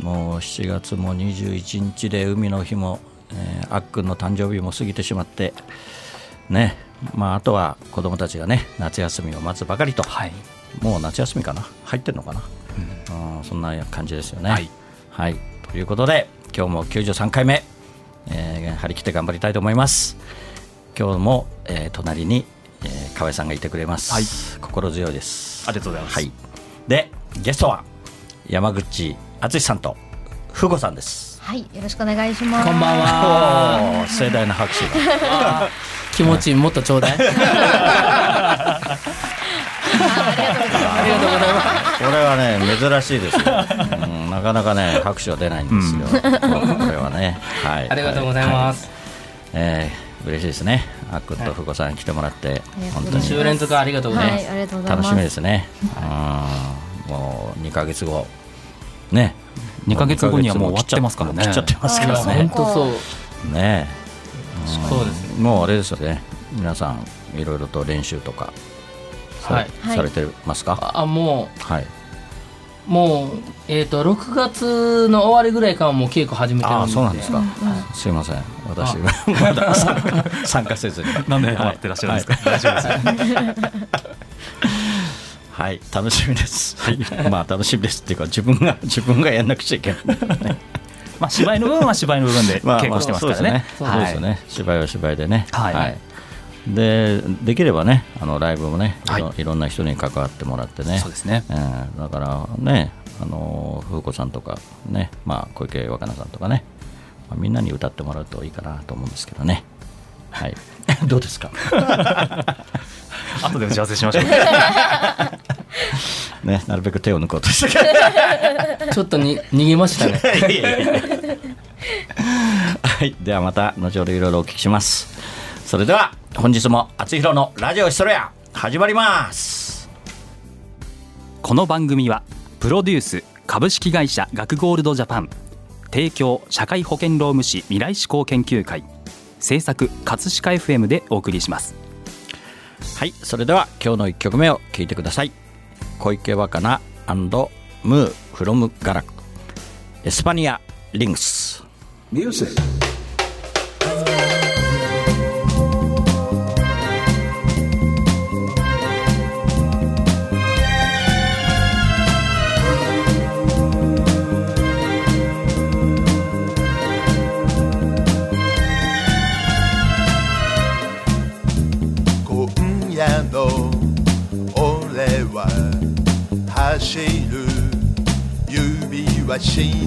もう7月も21日で海の日も、えー、あっくんの誕生日も過ぎてしまってね。まああとは子供たちがね夏休みを待つばかりと、はい、もう夏休みかな？入ってるのかな、うん、そんな感じですよね。はい、はい、ということで今日も93回目、えー、張り切って頑張りたいと思います。今日も、えー、隣に、えー、河合さんがいてくれます、はい、心強いです。ありがとうございます、はい、でゲストは山口敦さんとふごさんです。はいよろしくお願いします。こんばんは。盛大な拍手 気持ちもっとちょうだい。ありがとうございます。これはね珍しいですよ、うん、なかなかね拍手は出ないんですよ、うん、これはね。はい。ありがとうございます、はい、えー、嬉しいですね。あっくんとふごさん来てもらって、はい、本当に。週連続ありがとうございます、はい、楽しみですね、うん、もう2か月後ね。2か月後にはもう終わっちゃいますからね。切っちゃってますからね。本当そう。ね。そうですもうあれですよね。皆さんいろいろと練習とかさ,、はい、されてますか？あもう。はい。もう、えーと、と6月の終わりぐらいからもう稽古始めてるんで。あそうなんですか、すいません。私 まだ参加せずに。なんで待ってらっしゃるんですか、大丈夫です はい、楽しみです。はい、まあ楽しみですっていうか自分が 自分がやんなくちゃいけない、ね。まあ芝居の部分は芝居の部分で稽古してますからね。そうですね。芝居は芝居でね。はい。はい、でできればねあのライブもねいろ,、い、ろんな人に関わってもらってね。そうですね。えー、だからねあの風子さんとかねまあ小池若菜さんとかね、まあ、みんなに歌ってもらうといいかなと思うんですけどね。はい。どうですか？後で打ち合わせしましょう。ね、なるべく手を抜こうとした ちょっとに逃げましたね。はい、ではまた後ほどいろいろお聞きします。それでは本日も厚弘のラジオヒストレア始まります。この番組はプロデュース株式会社学ゴールドジャパン提供社会保険労務士未来志向研究会制作葛飾 FM でお送りします。はいそれでは今日の1曲目を聴いてください。小池若菜ムーフロムガラクエスパニアリングス。ミュージック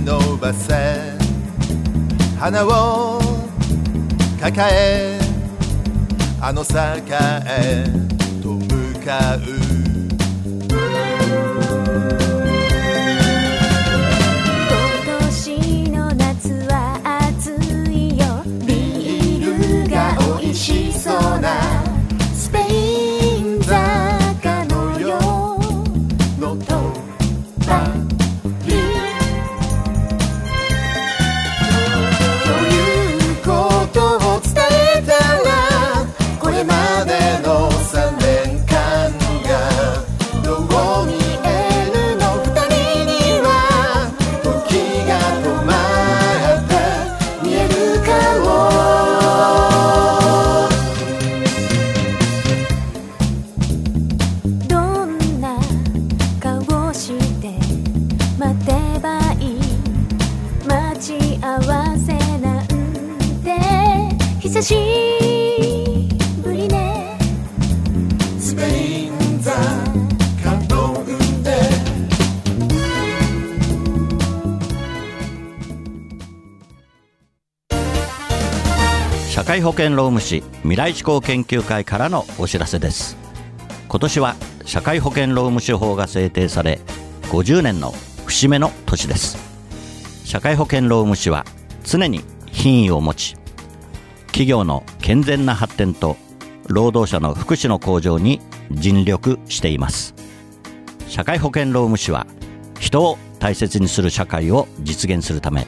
伸ばせ。花を抱えあの坂へと向かう。会保険労務士未来志向研究会からのお知らせです。今年は社会保険労務士法が制定され50年の節目の年です。社会保険労務士は常に品位を持ち企業の健全な発展と労働者の福祉の向上に尽力しています。社会保険労務士は人を大切にする社会を実現するため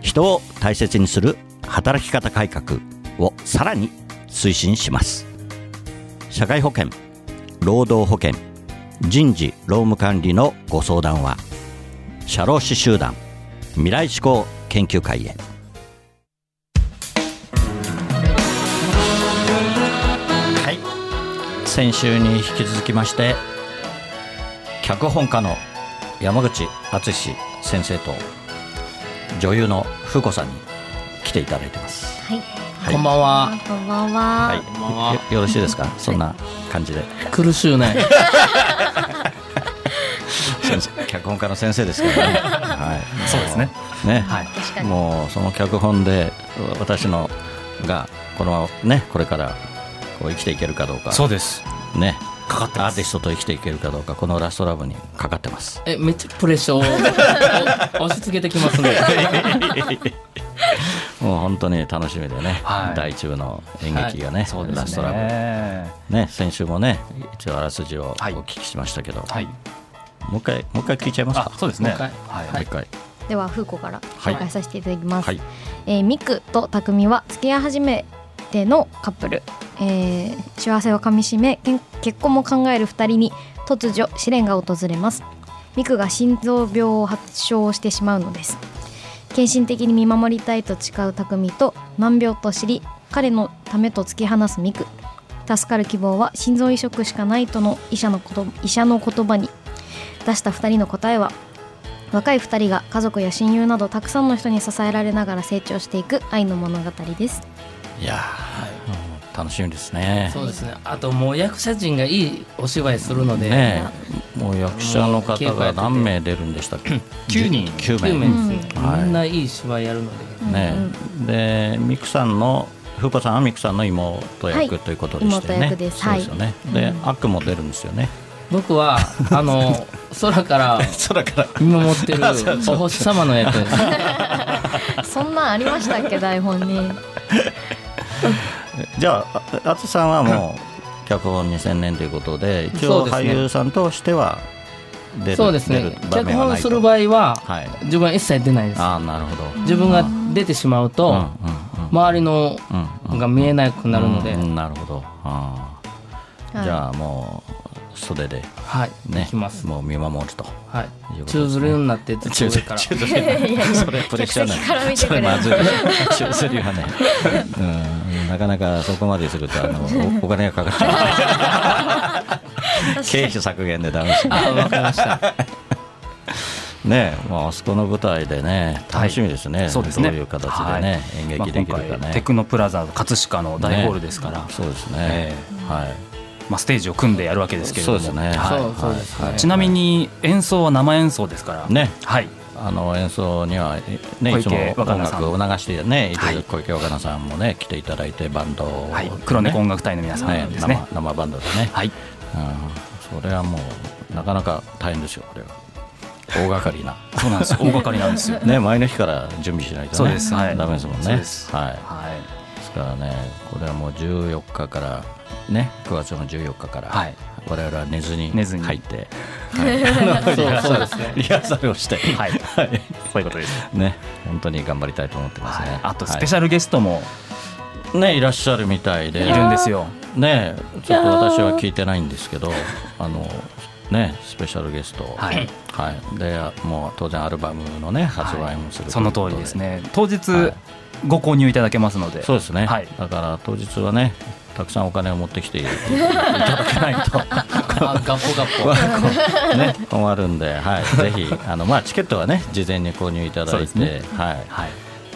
人を大切にする働き方改革をさらに推進します。社会保険労働保険人事労務管理のご相談は社労士集団未来志向研究会へ。はい。先週に引き続きまして脚本家の山口敦先生と女優の風子さんに来ていただいてます。はい。はい。こんばんは。こんばんは。はい。こんばんは。よよろしいですか？そんな感じで。苦しゅうね。先生脚本家の先生ですからね。はい。そうですね。ね、はい。確かに。もうその脚本で私のがこのねこれからこう生きていけるかどうか。そうです。ね。かかってアーティストと生きていけるかどうかこのラストラブにかかってます。えめっちゃプレッシャーを お押し付けてきますね もう本当に楽しみでね、はい。第一部の演劇がね、そうですラストラブ。ねね先週もね一応あらすじをおはい。聞きしましたけど、はい。もう一回もう一回聞いちゃいますか？あそうですね。もう一回？はい。もう一回。では風子から紹介させていただきます。はい。えーミクと匠は付き合い始めてのカップル。えー幸せをかみしめけん結婚も考える二人に突如試練が訪れます。ミクが心臓病を発症してしまうのです。献身的に見守りたいと誓う匠と難病と知り彼のためと突き放すミク。助かる希望は心臓移植しかないとの医者のこと医者の言葉に出した2人の答えは若い2人が家族や親友などたくさんの人に支えられながら成長していく愛の物語です。いや、楽しみですね。そうですね。あともう役者陣がいいお芝居するので、ねえ。もう役者の方が何名出るんでしたっけ？9人。9 9名。名ですね、はい。みんないい芝居やるので、ねでミクさんの風子さんはミクさんの妹はい役ということでしたよね、妹役です。そうですよね、で、うん。アックも出るんですよね。僕はあの 空から空から。見守ってる お星様の役です。そんなんありましたっけ？台本にじゃああ淳さんはもう脚本2000年ということで一応俳優さんとしては出るそうですね。出る場脚面はないと。本する場合ははい。自分は一切出ないです。ああなるほど。自分が出てしまうと、うんうん周りのが見えなくなるので、うんうんなるほど。あじゃあもう袖で。はい、ね。行きます。もう見守ると。はい。宙づりになってずっと上から。それプレッシャーだ客席から見てくれ それまずい。中ずりはね、うん、なかなかそこまでするとあのおお金がかかっちゃう。経費削減でダメですね。あわかりました。ねまああそこの舞台でね楽しみですね、そうですね。どういう形でね、演まあ劇できるかね、テクノプラザ葛飾の大ホールですから、そうですね、え。はいまあ、ステージを組んでやるわけですけれども。そうですね。はい。そうそうですね、ちなみに演奏は生演奏ですから。ね。はい。あの演奏には、ね、小いつも池若菜さん。音楽を流してね、いはい。る小池若菜さんもね、来ていただいて、バンドを、はい。ね黒猫音楽隊の皆さねんですね。生生バンドでね、はい。うん、それはもう、なかなか大変ですよ、これは。大掛かりな。そうなんです大掛かりなんですよ。ね、前の日から準備しないとね、そうです。はい。ダメですもんね。そうです。はい。はい。ですからね、これはもう14日から、ね、9月の14日から、はい。我々は寝ずに寝ずに。入って、はい。そうそうですね。リハーサルをして、はい。そういうことです。ね、本当に頑張りたいと思ってますね。あとスペシャルゲストも。ル、ね、いらっしゃるみたいで、いるんですよ。ね、ちょっと私は聞いてないんですけど、あの、ね、スペシャルゲスト、はい。はい、で、もう当然アルバムのね、発売もするということで、その通りですね。当日はい。ご購入いただけますので。そうですね、はい。だから当日はね、たくさんお金を持ってきてい ただけないと。あ ガッポガッポ。ね、困るんで、はい、ぜひあの、まあ、チケットはね事前に購入いただいて、は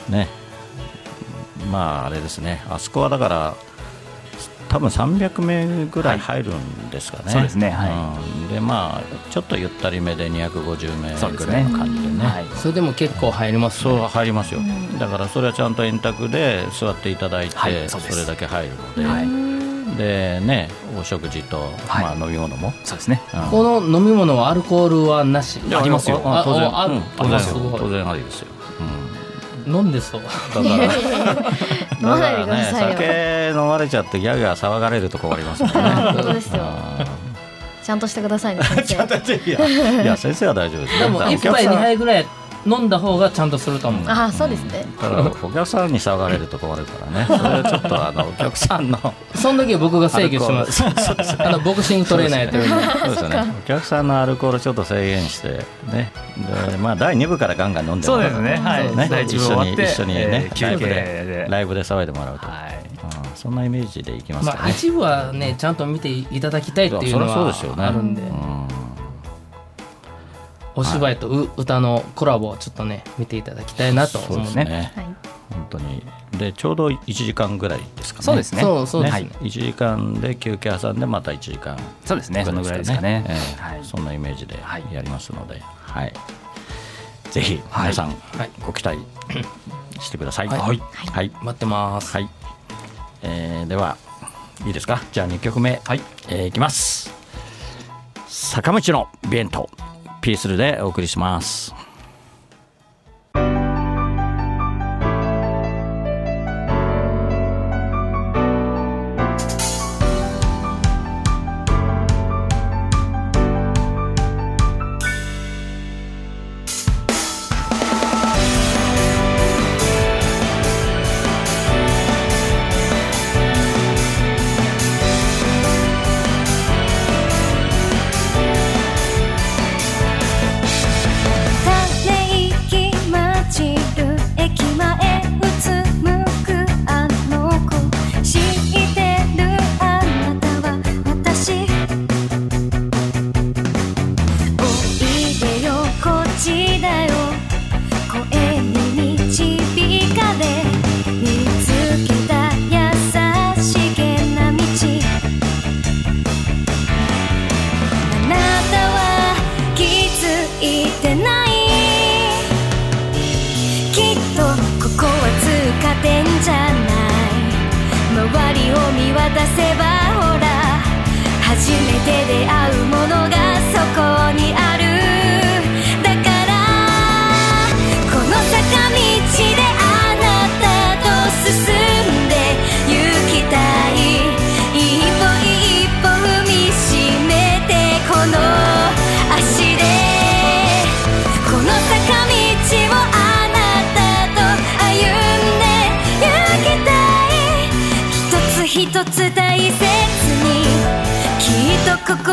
い。ね。まああれですね。あそこはだから多分300名ぐらい入るんですかね、そうですねはうん。でまあちょっとゆったりめで250名ぐらいね。の感じでね。はい。それでも結構入りますそうね入りますよ、だからそれはちゃんと円卓で座っていただいて、はいそれだけ入るので、はい。でねお食事と、はい。まあ、飲み物も、そうですね。うん。この飲み物はアルコールはなし？ありますよ。あ当然。ああるうん当然あすごい。当然ありですよ、うん、飲んでそう。だから。飲まないでくださいよ、だからね、酒飲まれちゃってギャーギャー騒がれるとこありますもんね。本当ですよ。ちゃんとしてくださいね先生 いやいや先生は大丈夫です。でも一杯二杯ぐらい飲んだ方がちゃんとすると思う。ああそうですね。ただお客さんに騒がれると困るからね。それはちょっとあのお客さんのその時は僕が制御します。あのボクシングトレーナーやってるんで。そうですよね。お客さんのアルコールちょっと制限してね。でまあ第二部からガンガン飲んでもらそうですね。はい。ね。第一一緒に部終わって一緒にねえーライブでで。ライブで騒いでもらうと。はい。うん。そんなイメージでいきますまあかね。一部はねちゃんと見ていただきたいっていうのはですよね。あるんで。うんお芝居とう歌のコラボをちょっとね見ていただきたいなとそう思うねですね。はい。本当に。でちょうど1時間ぐらいですかね。そうですね。そうそうですね。はい。1時間で休憩挟んでまた1時間。そうですね。そのぐらいですかね。ええ。はい。そんなイメージではい。やりますので、はい。ぜひはい。皆さんはい。ご期待してください。はい。はい、はい。待ってます。はい。えーではいいですか？じゃあ2曲目、はい。えーいきます。坂道のビエントピースルでお送りします。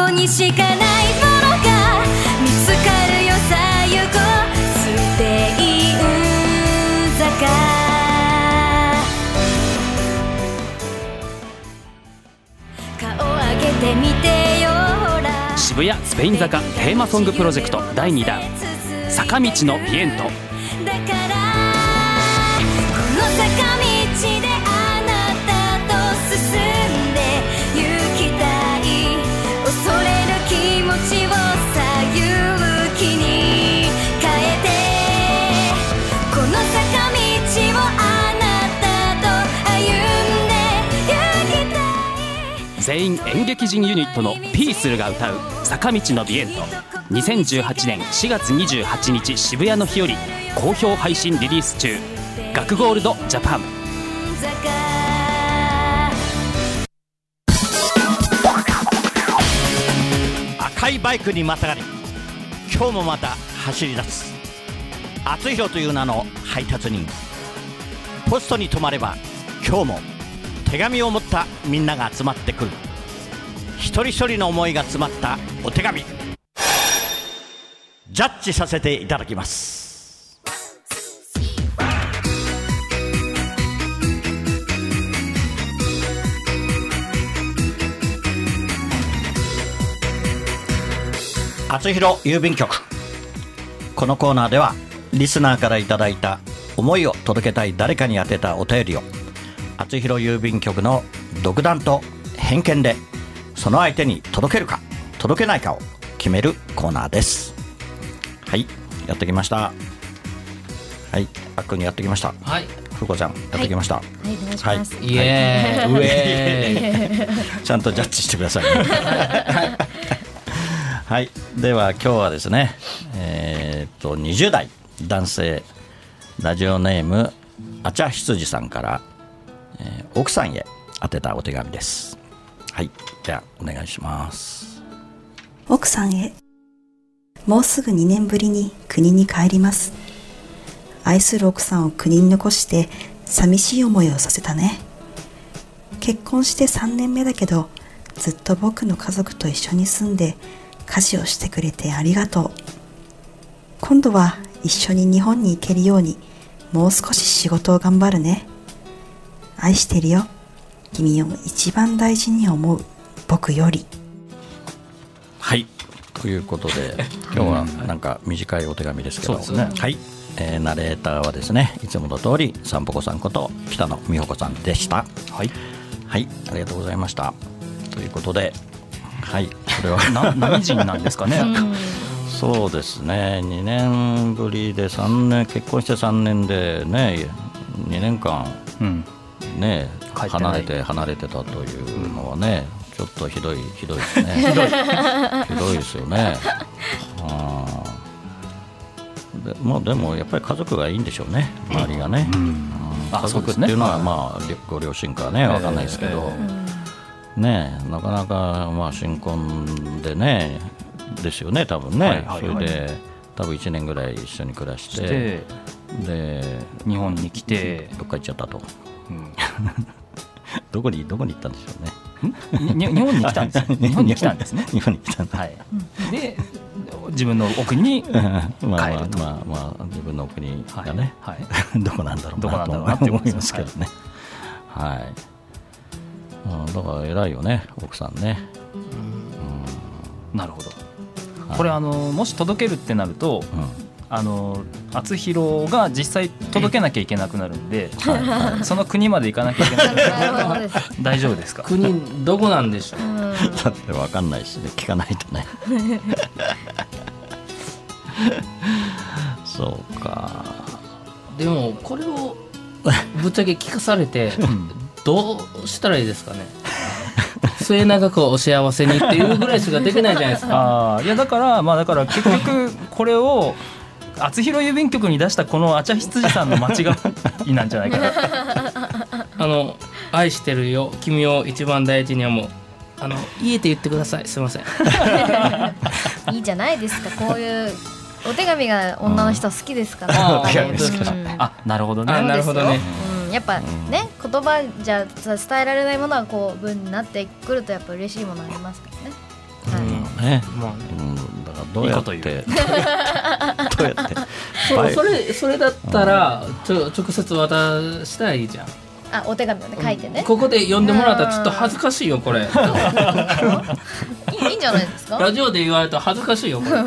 こにしかないものが見つかるよ最後ステイン坂顔上げてみてよほら。渋谷スペイン坂テーマソングプロジェクト第2弾坂道のビエント。全員演劇人ユニットのピースルが歌う坂道のビエント。2018年4月28日渋谷の日より好評配信リリース中。学ゴールドジャパン。赤いバイクにまたがり今日もまた走り出す。厚弘という名の配達人。ポストに止まれば今日も手紙を持ったみんなが集まってくる。一人一人の思いが詰まったお手紙。ジャッジさせていただきます。厚弘郵便局。このコーナーではリスナーからいただいた思いを届けたい誰かに宛てたお便りを厚弘郵便局の独断と偏見でその相手に届けるか届けないかを決めるコーナーです。はいやってきました。はいあっくんにやってきました。はい。ふうこちゃんやってきました、はい。お願いします、イエーイ。ウェーイ。ちゃんとジャッジしてくださいね。はい、では今日はですね、えーっと20代男性ラジオネームあちゃ羊さんから、えー奥さんへ宛てたお手紙です。はい。ではお願いします。奥さんへ。もうすぐ2年ぶりに国に帰ります。愛する奥さんを国に残して寂しい思いをさせたね。結婚して3年目だけどずっと僕の家族と一緒に住んで家事をしてくれてありがとう。今度は一緒に日本に行けるようにもう少し仕事を頑張るね。愛してるよ。君を一番大事に思う。僕より。はい。ということで 今日はなんか短いお手紙ですけど、そうですね。はい、えーナレーターはですねいつもの通りさんぽこさんこと北野美穂子さんでした。はい。はい。ありがとうございました。ということではい。これは な何人なんですかね、そうですね。2年ぶりで3年結婚して3年でね2年間。うんね離れて離れてたというのはね、ちょっとひどいひどいですね。ひどい。ひどいですよね。でもうでもやっぱり家族がいいんでしょうね周りがね、うん。あ家族ってそうですね。いうのはまありご両親かねわかんないですけど、ねなかなかまあ新婚でねですよね多分ね、はいはいはい。それで多分1年ぐらい一緒に暮らして。してで日本に来て、どっか行っちゃったと。うん。どこにどこに行ったんでしょうね。に日本に来たんです 日本に来た。んですね。日本に来たんだ。はい。で自分のお国に まあまあ帰ると。まあまあ自分の国がね、はい。どこなんだろうどこなんだろうなって思いますけどね。はい、うんだから偉いよね奥さんね。なるほど。はい。これあのもし届けるってなるとうんあの厚弘が実際届けなきゃいけなくなるんで、その国まで行かなきゃいけない。大丈夫ですか？国どこなんでしょう？うん。だって分かんないしね聞かないとね。そうか。でもこれをぶっちゃけ聞かされてどうしたらいいですかね？末永くお幸せにっていうぐらいしかできないじゃないですか。あーいやだからまあだから結局これを厚弘郵便局に出したこのあちゃ羊さんの間違いなんじゃないかな。あの愛してるよ君を一番大事に思う。あの家で言ってください。すいません。いいじゃないですか。こういうお手紙が女の人は好きですから。うんあなるほどね。あなるほどね。うん、やっぱね言葉じゃ伝えられないものはこう文になってくるとやっぱ嬉しいものありますからね。はい。ね、まあねうん、だからどうやっていいこと言う。どうやってそれそれだったらちょ直接渡したらいいじゃん。あお手紙をね書いてね。ここで読んでもらったらちょっと恥ずかしいよこれ。いいんじゃないですか？ラジオで言われたら恥ずかしいよこれ。い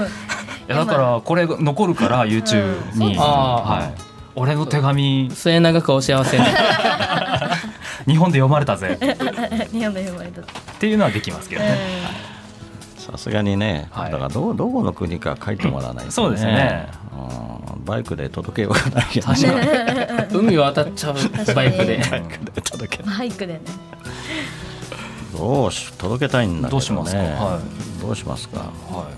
やだからこれ残るから YouTube に、うんあー。はい、俺の手紙。末永くお幸せに。日本で読まれたぜ。日本で読まれた。っていうのはできますけどね、さすがにね、はい。だからどどこの国か書いてもらわないと、ね、そうですね。うん。バイクで届けようがない確かに。海渡っちゃう。バイクで。バイクで届けバイクでね。どうし届けたいんだけどね。どうしますか？はどうしますか？はい、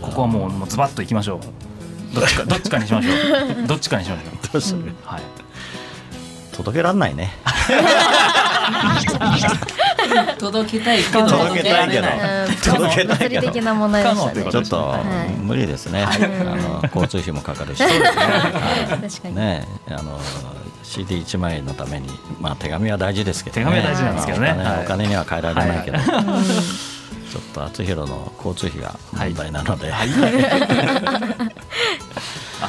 ここはもうもうズバッといきましょう。どっちかどっちかにしましょう。どっちかにしましょう。どうする、はい。届けらんないね 届けたいけど。届けたいけど。うん届けたいけど。ちょっとはい。無理ですね、あの交通費もかかるし、はい。確かに。ねあの CD1 枚のために、まあ、手紙は大事ですけど、ね、手紙は大事なんですけどね。まあお金には変えられないけど、はちょっと厚弘の交通費が問題なので、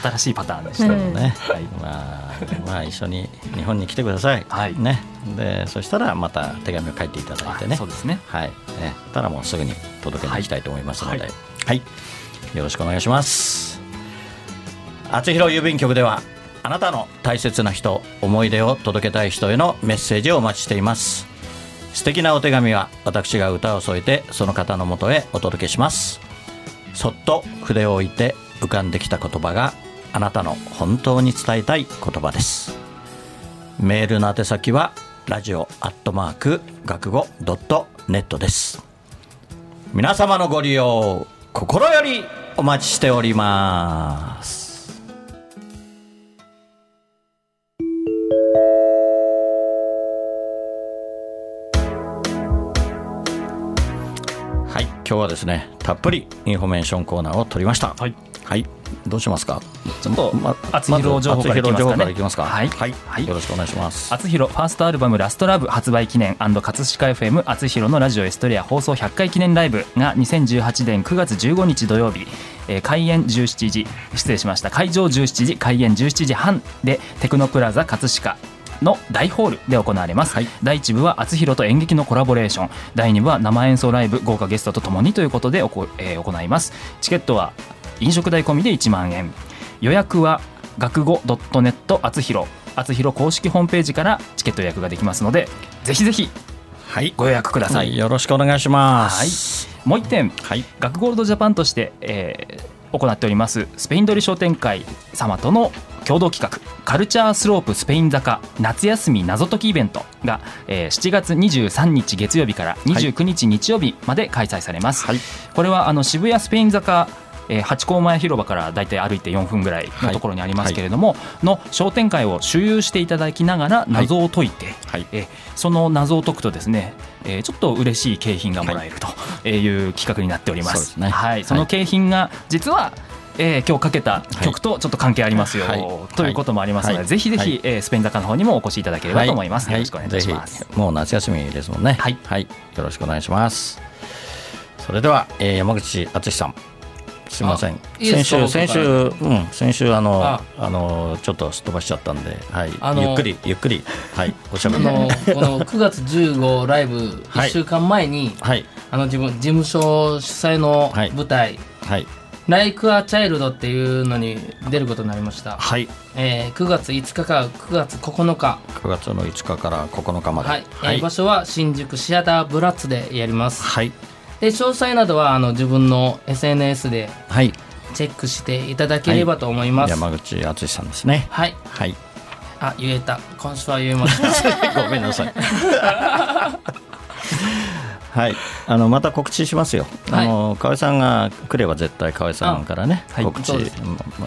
新しいパターンでした、うんね、はい。まあ、まあ一緒に日本に来てください、はい。ね、でそしたらまた手紙を書いていただいてね。あそうですね。はい、ね、たらもうすぐに届けに行きたいと思いますので、はい。よろしくお願いします。厚弘郵便局ではあなたの大切な人思い出を届けたい人へのメッセージをお待ちしています。素敵なお手紙は私が歌を添えてその方のもとへお届けします。そっと筆を置いて浮かんできた言葉があなたの本当に伝えたい言葉です。メールの宛先はラジオアットマーク学語ドットネットです。皆様のご利用心よりお待ちしております。はい、今日はですね、たっぷりインフォメーションコーナーを取りました。はい、はい、どうしますか？ちょっとまあつひろ情報からいきますかはい。はい、はい。よろしくお願いします。あつひろファーストアルバム「ラストラブ発売記念葛飾 FM あつひろのラジオエストレア放送100回記念ライブが2018年9月15日土曜日、えー開演17時。失礼しました。会場17時開演17時半でテクノプラザ葛飾の大ホールで行われます、はい。第1部はあつひろと演劇のコラボレーション。第2部は生演奏ライブ豪華ゲストとともにということでおこ、えー行います。チケットは飲食代込みで1万円。予約は学語 .net あつひろ。あつひろ公式ホームページからチケット予約ができますのでぜひぜひはい。ご予約くださ、はい。いよろしくお願いします。もう一点。はい。学ゴールドジャパンとして、えー行っておりますスペイン通り商店会様との共同企画カルチャースロープスペイン坂夏休み謎解きイベントが、えー7月23日月曜日から29日日曜日まで開催されます、はい。これはあの渋谷スペイン坂えー八甲前広場からだいたい歩いて4分ぐらいのところにありますけれども、の商店会を周遊していただきながら謎を解いて、はい。えーその謎を解くとですね、えーちょっと嬉しい景品がもらえるとい。う企画になっております。そうですね。はい、その景品が実は、えー今日かけた曲とちょっと関係ありますよ、はい。ということもありますので、はい。ぜひぜひ、はい。えースペイン坂の方にもお越しいただければと思います。はよろしくお願いします。もう夏休みですもんね。はい。よろしくお願いします。それでは、えー山口敦さんすみません。先週先週うん先週あのあ。あのちょっとすっ飛ばしちゃったんではい。あのゆっくりゆっくりはいおしゃべありのこの9月15ライブ はい。1週間前に、はい。あの自分事務所主催のはい。舞台はい「Like a Child」っていうのに出ることになりました、はい。えー9月5日から9月9日。9月の5日から9日まで。はい、えーはい。場所は新宿シアターブラッツでやります。はいで詳細などはあの自分の SNS ではい。チェックしていただければと思います、山口敦さんですね。はい。はい。あ言えた。今週は言えました ごめんなさい。はい、あのまた告知しますよ。あの河合さんが来れば絶対河合さんからね、はい。告知そうです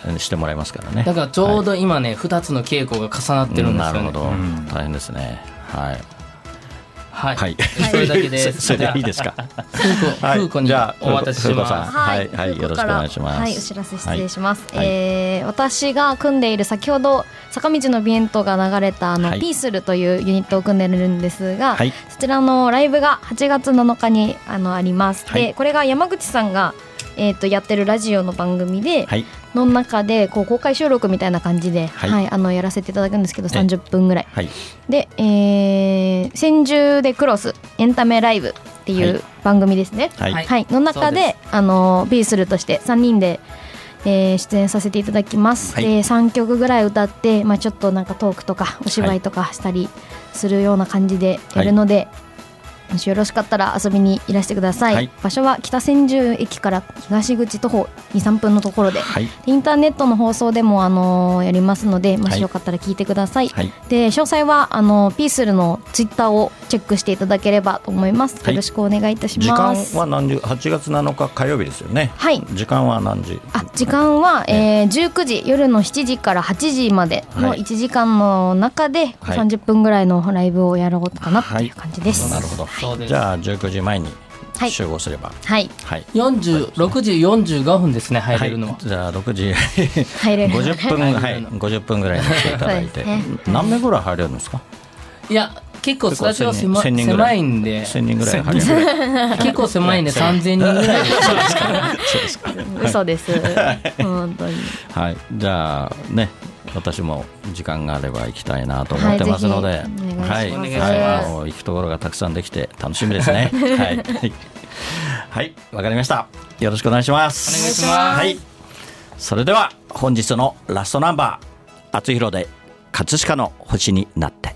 うんしてもらいますからね。だからちょうど今ね、2つの稽古が重なってるんですよね。なるほど、ん。大変ですね。はい。はい、はい。それだけで。す それでいいですか？はい。じゃあお渡しします。はい。はい。よろしくお願いします。はい、お知らせ失礼します。はい。えー私が組んでいる先ほど坂道のビエントが流れたあの、はい。ピースルというユニットを組んでるんですが、はい。そちらのライブが8月7日にあのあります。はい。で、これが山口さんがえっ、とやってるラジオの番組で、はい。の中でこう公開収録みたいな感じで、ははいい、あのやらせていただくんですけど、え30分ぐらい。はい。で、えー、千住でクロスエンタメライブっていはいう番組ですね。はい。の中であのビースルとして3人で、えー出演させていただきます、はいで3曲ぐらい歌って、まあ、ちょっとなんかトークとかお芝居とかしたりするような感じでやるので、もしよろしかったら遊びにいらしてください、はい場所は北千住駅から東口徒歩23分のところで、はい。インターネットの放送でも、あのやりますのでもしよかったら聞いてください、はい。で詳細はあのピースルのツイッターをチェックしていただければと思います、はいよろしくお願いいたし時間ますは何時？8月7日火曜日ですよね。はい時間は何時？あ時間は、えー、19時夜の7時から8時までのはい1時間の中ではい30分ぐらいのライブをやろうかなっていう感じです。なるほど。そうです。じゃあ19時前にはい。集合すれば。はい。はい。46時45分ですね入れるのは、じゃあ6時入れる50分はい。50分ぐらいに来ていただいて、ね。何名ぐらい入れるんですか？いや結構スタジオ狭1000人ぐらい。狭いんで。1000人ぐらい 結構狭いんで3000人ぐらい。です嘘です。本当に。はい。じゃあね私も時間があれば行きたいなと思ってますので、はいぜひお願いします。はい。行くところがたくさんできて楽しみですね。はい。はい。わかりました。よろしくお願いします。お願いします。はい。それでは本日のラストナンバー厚弘で葛飾の星になって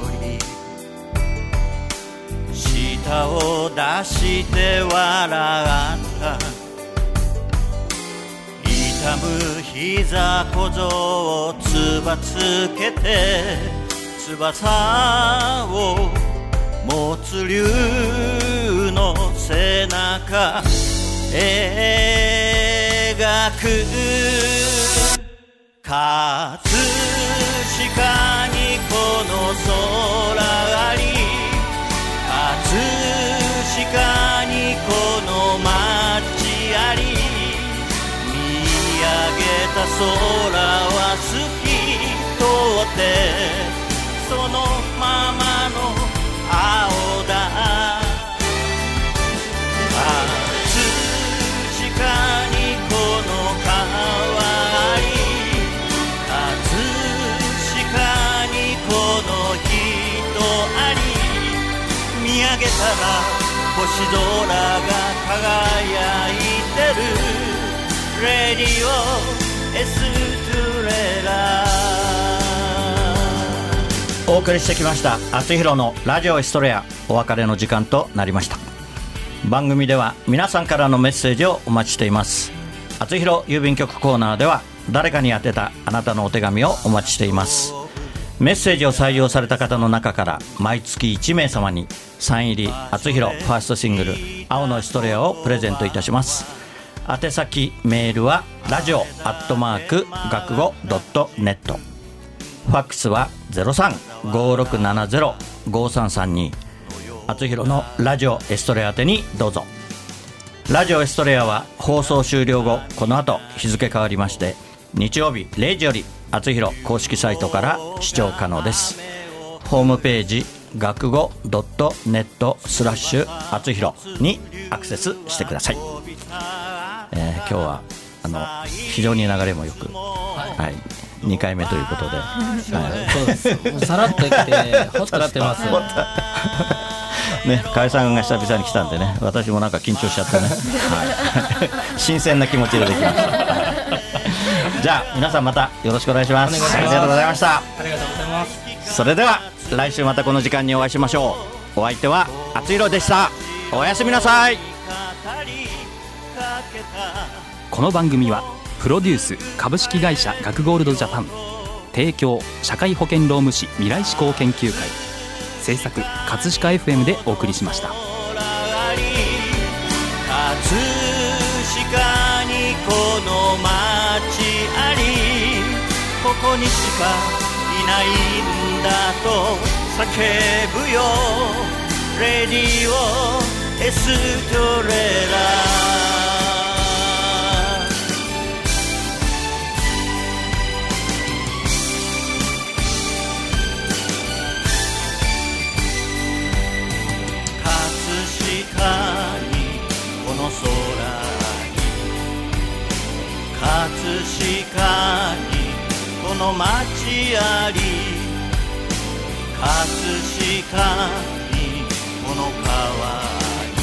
り舌を出して笑った痛む膝小僧をつばつけて翼を持つ竜の背中描く葛空は透き通ってそのままの青だ。葛飾にこの川あり葛飾にこの人あり見上げたら星空が輝いてる。レディオ。お送りしてきました厚弘のラジオエストレア。お別れの時間となりました。番組では皆さんからのメッセージをお待ちしています。厚弘郵便局コーナーでは誰かに宛てたあなたのお手紙をお待ちしています。メッセージを採用された方の中から毎月1名様にサイン入り厚弘ファーストシングル「青のエストレア」をプレゼントいたします。宛先メールはラジオアットマーク学語ドットネット。ファックスは0356705332厚弘のラジオエストレア宛てにどうぞ。ラジオエストレアは放送終了後この後日付変わりまして日曜日0時より厚弘公式サイトから視聴可能です。ホームページ学語ドットネットスラッシュ厚弘にアクセスしてください、えー今日はあの非常に流れもよく、はい、2回目ということで、はいそうですさらっと来て ホッとしてます ね、河合さんが久々に来たんでね、私もなんか緊張しちゃってね、はい、新鮮な気持ちでできました。じゃあ、皆さんまたよろしくお願いします。ますありがとうございました。ありがとうございますそれでは、来週またこの時間にお会いしましょう。お相手は、あつひろでした。おやすみなさい。この番組はプロデュース株式会社学ゴールドジャパン提供社会保険労務士未来志向研究会制作葛飾 FM でお送りしました。飾にこの街ありここにしかいないんだと叫ぶよ。レディオエストレラ。の町あり葛飾にこの川あり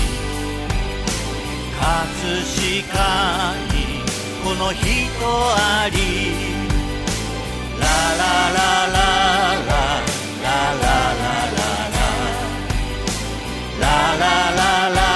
葛飾にこの人ありララララララララララララララララ